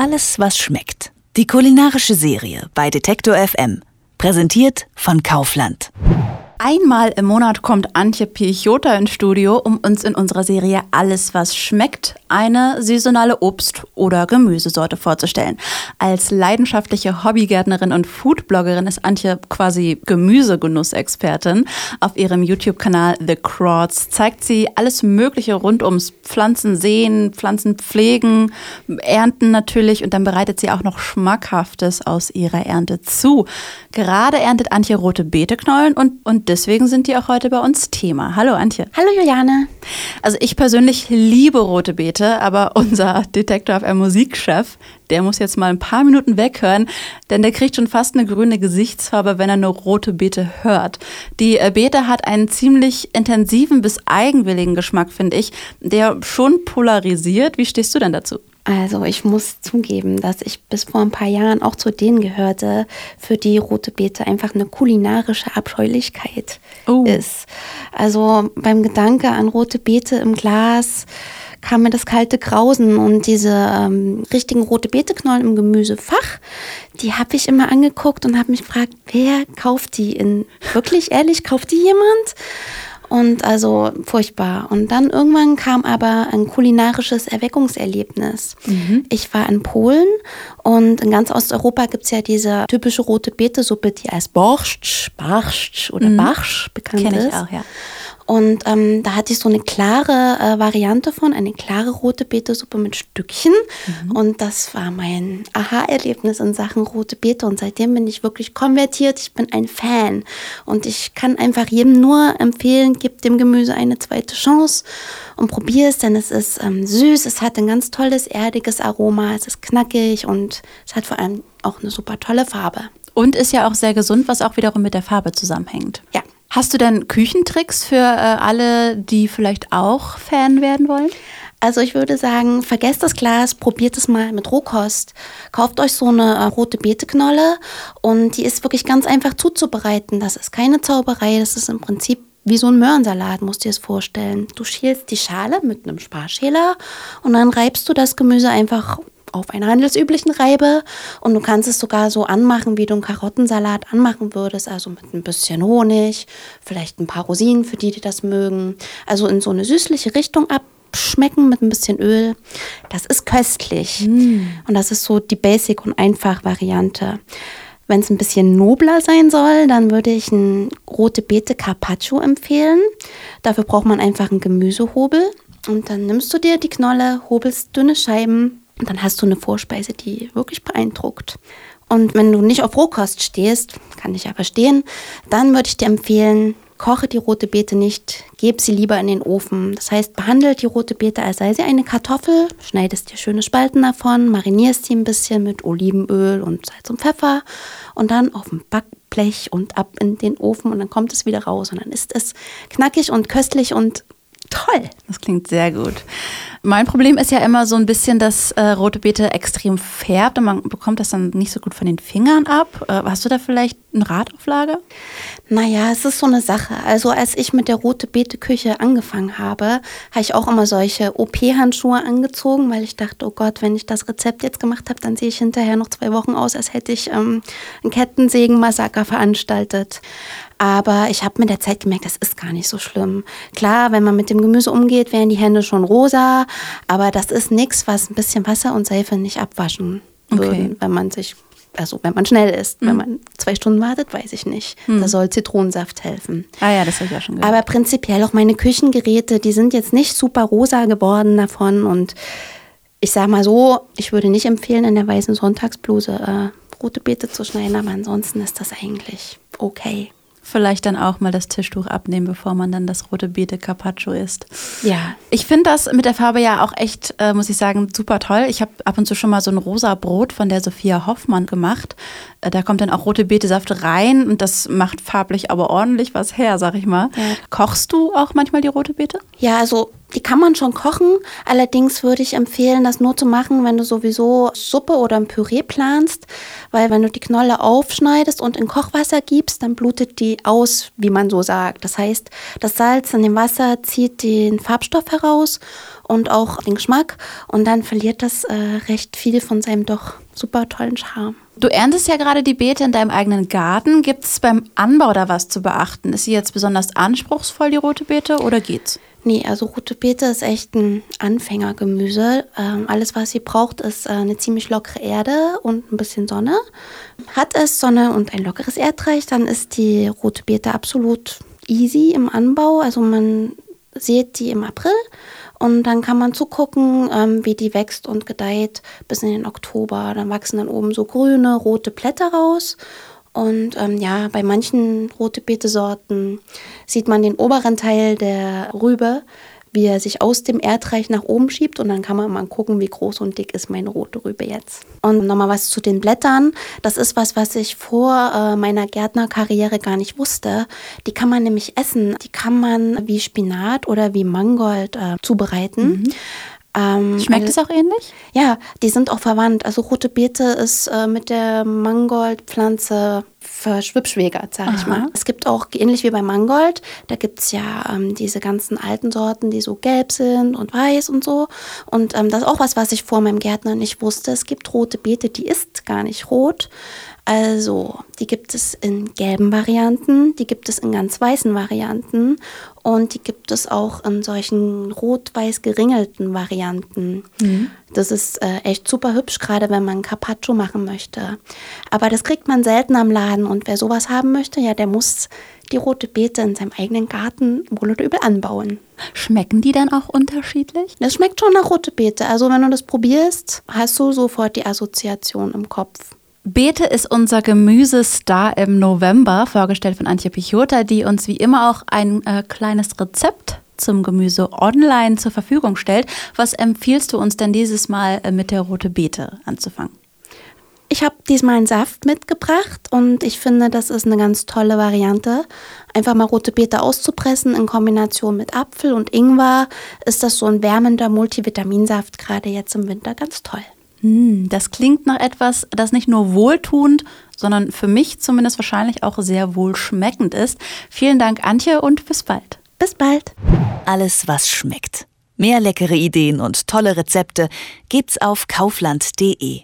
Alles, was schmeckt. Die kulinarische Serie bei Detektor FM. Präsentiert von Kaufland. Einmal im Monat kommt Antje Pichota ins Studio, um uns in unserer Serie Alles, was schmeckt, eine saisonale Obst- oder Gemüsesorte vorzustellen. Als leidenschaftliche Hobbygärtnerin und Foodbloggerin ist Antje quasi Gemüsegenussexpertin. Auf ihrem YouTube-Kanal The Crawds zeigt sie alles Mögliche rund ums Pflanzen sehen, Pflanzen pflegen, ernten natürlich und dann bereitet sie auch noch Schmackhaftes aus ihrer Ernte zu. Gerade erntet Antje rote Beeteknollen und, und deswegen sind die auch heute bei uns Thema. Hallo Antje. Hallo Juliane. Also ich persönlich liebe rote Beete, aber unser Detektor auf Musikchef, der muss jetzt mal ein paar Minuten weghören, denn der kriegt schon fast eine grüne Gesichtsfarbe, wenn er nur rote Beete hört. Die äh, Beete hat einen ziemlich intensiven bis eigenwilligen Geschmack, finde ich, der schon polarisiert. Wie stehst du denn dazu? Also ich muss zugeben, dass ich bis vor ein paar Jahren auch zu denen gehörte, für die rote Beete einfach eine kulinarische Abscheulichkeit oh. ist. Also beim Gedanke an rote Beete im Glas kam mir das kalte Grausen und diese ähm, richtigen rote Beeteknollen im Gemüsefach, die habe ich immer angeguckt und habe mich gefragt, wer kauft die in wirklich ehrlich kauft die jemand? Und also furchtbar. Und dann irgendwann kam aber ein kulinarisches Erweckungserlebnis. Mhm. Ich war in Polen und in ganz Osteuropa gibt es ja diese typische rote Betesuppe, die als Borscht, Barsch oder mhm. Barsch bekannt Kenn ist. Ich auch, ja. Und ähm, da hatte ich so eine klare äh, Variante von, eine klare rote Betesuppe mit Stückchen. Mhm. Und das war mein Aha-Erlebnis in Sachen rote Beete. Und seitdem bin ich wirklich konvertiert. Ich bin ein Fan. Und ich kann einfach jedem nur empfehlen, gib dem Gemüse eine zweite Chance und probier es, denn es ist ähm, süß, es hat ein ganz tolles, erdiges Aroma, es ist knackig und es hat vor allem auch eine super tolle Farbe. Und ist ja auch sehr gesund, was auch wiederum mit der Farbe zusammenhängt. Ja. Hast du denn Küchentricks für äh, alle, die vielleicht auch Fan werden wollen? Also ich würde sagen, vergesst das Glas, probiert es mal mit Rohkost. Kauft euch so eine äh, rote Beeteknolle und die ist wirklich ganz einfach zuzubereiten. Das ist keine Zauberei, das ist im Prinzip wie so ein Möhrensalat, musst du dir das vorstellen. Du schälst die Schale mit einem Sparschäler und dann reibst du das Gemüse einfach auf einer handelsüblichen Reibe und du kannst es sogar so anmachen, wie du einen Karottensalat anmachen würdest, also mit ein bisschen Honig, vielleicht ein paar Rosinen für die, die das mögen. Also in so eine süßliche Richtung abschmecken mit ein bisschen Öl. Das ist köstlich. Mm. Und das ist so die Basic- und Einfach-Variante. Wenn es ein bisschen nobler sein soll, dann würde ich ein rote Beete Carpaccio empfehlen. Dafür braucht man einfach einen Gemüsehobel. Und dann nimmst du dir die Knolle, hobelst dünne Scheiben, und dann hast du eine Vorspeise, die wirklich beeindruckt. Und wenn du nicht auf Rohkost stehst, kann ich ja verstehen, dann würde ich dir empfehlen, koche die rote Beete nicht, gebe sie lieber in den Ofen. Das heißt, behandelt die rote Beete, als sei sie eine Kartoffel, schneidest dir schöne Spalten davon, marinierst sie ein bisschen mit Olivenöl und Salz und Pfeffer und dann auf dem Backblech und ab in den Ofen und dann kommt es wieder raus und dann ist es knackig und köstlich und toll. Das klingt sehr gut. Mein Problem ist ja immer so ein bisschen, dass äh, rote Beete extrem färbt und man bekommt das dann nicht so gut von den Fingern ab. Äh, hast du da vielleicht eine Radauflage? Naja, es ist so eine Sache. Also als ich mit der rote Beete Küche angefangen habe, habe ich auch immer solche OP-Handschuhe angezogen, weil ich dachte, oh Gott, wenn ich das Rezept jetzt gemacht habe, dann sehe ich hinterher noch zwei Wochen aus, als hätte ich ähm, ein Kettensägen-Massaker veranstaltet. Aber ich habe mit der Zeit gemerkt, das ist gar nicht so schlimm. Klar, wenn man mit dem Gemüse umgeht, werden die Hände schon rosa, aber das ist nichts, was ein bisschen Wasser und Seife nicht abwaschen würden, okay. wenn man sich also wenn man schnell ist. Mhm. Wenn man zwei Stunden wartet, weiß ich nicht. Mhm. Da soll Zitronensaft helfen. Ah ja, das habe ich auch schon gehört. Aber prinzipiell auch meine Küchengeräte, die sind jetzt nicht super rosa geworden davon. Und ich sage mal so, ich würde nicht empfehlen, in der weißen Sonntagsbluse äh, rote Beete zu schneiden, aber ansonsten ist das eigentlich okay. Vielleicht dann auch mal das Tischtuch abnehmen, bevor man dann das rote Beete Carpaccio isst. Ja. Ich finde das mit der Farbe ja auch echt, äh, muss ich sagen, super toll. Ich habe ab und zu schon mal so ein rosa Brot von der Sophia Hoffmann gemacht. Äh, da kommt dann auch rote Beetesaft rein und das macht farblich aber ordentlich was her, sag ich mal. Ja. Kochst du auch manchmal die rote Beete? Ja, also Die kann man schon kochen. Allerdings würde ich empfehlen, das nur zu machen, wenn du sowieso Suppe oder ein Püree planst. Weil wenn du die Knolle aufschneidest und in Kochwasser gibst, dann blutet die aus, wie man so sagt. Das heißt, das Salz in dem Wasser zieht den Farbstoff heraus und auch den Geschmack. Und dann verliert das äh, recht viel von seinem doch super tollen Charme. Du erntest ja gerade die Beete in deinem eigenen Garten. Gibt es beim Anbau da was zu beachten? Ist sie jetzt besonders anspruchsvoll, die rote Beete, oder geht's? Nee, also rote Beete ist echt ein Anfängergemüse. Ähm, alles, was sie braucht, ist äh, eine ziemlich lockere Erde und ein bisschen Sonne. Hat es Sonne und ein lockeres Erdreich, dann ist die rote Beete absolut easy im Anbau. Also man sieht die im April und dann kann man zugucken, ähm, wie die wächst und gedeiht bis in den Oktober. Dann wachsen dann oben so grüne, rote Blätter raus. Und ähm, ja, bei manchen rote Beete-Sorten sieht man den oberen Teil der Rübe wie er sich aus dem Erdreich nach oben schiebt und dann kann man mal gucken, wie groß und dick ist meine rote Rübe jetzt. Und nochmal was zu den Blättern. Das ist was, was ich vor äh, meiner Gärtnerkarriere gar nicht wusste. Die kann man nämlich essen. Die kann man wie Spinat oder wie Mangold äh, zubereiten. Mhm. Ähm, Schmeckt es auch ähnlich? Ja, die sind auch verwandt. Also rote Beete ist äh, mit der Mangoldpflanze verschwipschwägert, sag ich mal. Es gibt auch, ähnlich wie bei Mangold, da gibt es ja ähm, diese ganzen alten Sorten, die so gelb sind und weiß und so. Und ähm, das ist auch was, was ich vor meinem Gärtner nicht wusste. Es gibt rote Beete, die ist gar nicht rot. Also, die gibt es in gelben Varianten, die gibt es in ganz weißen Varianten und die gibt es auch in solchen rot-weiß geringelten Varianten. Mhm. Das ist äh, echt super hübsch, gerade wenn man Carpaccio machen möchte. Aber das kriegt man selten am Laden und wer sowas haben möchte, ja, der muss die rote Beete in seinem eigenen Garten wohl oder übel anbauen. Schmecken die dann auch unterschiedlich? Das schmeckt schon nach rote Beete. Also wenn du das probierst, hast du sofort die Assoziation im Kopf. Beete ist unser Gemüsestar im November, vorgestellt von Antje Pichota, die uns wie immer auch ein äh, kleines Rezept zum Gemüse online zur Verfügung stellt. Was empfiehlst du uns denn dieses Mal äh, mit der rote Beete anzufangen? Ich habe diesmal einen Saft mitgebracht und ich finde, das ist eine ganz tolle Variante. Einfach mal rote Beete auszupressen in Kombination mit Apfel und Ingwer ist das so ein wärmender Multivitaminsaft, gerade jetzt im Winter ganz toll. Hm, das klingt nach etwas, das nicht nur wohltuend, sondern für mich zumindest wahrscheinlich auch sehr wohlschmeckend ist. Vielen Dank, Antje, und bis bald. Bis bald. Alles, was schmeckt. Mehr leckere Ideen und tolle Rezepte gibt's auf kaufland.de.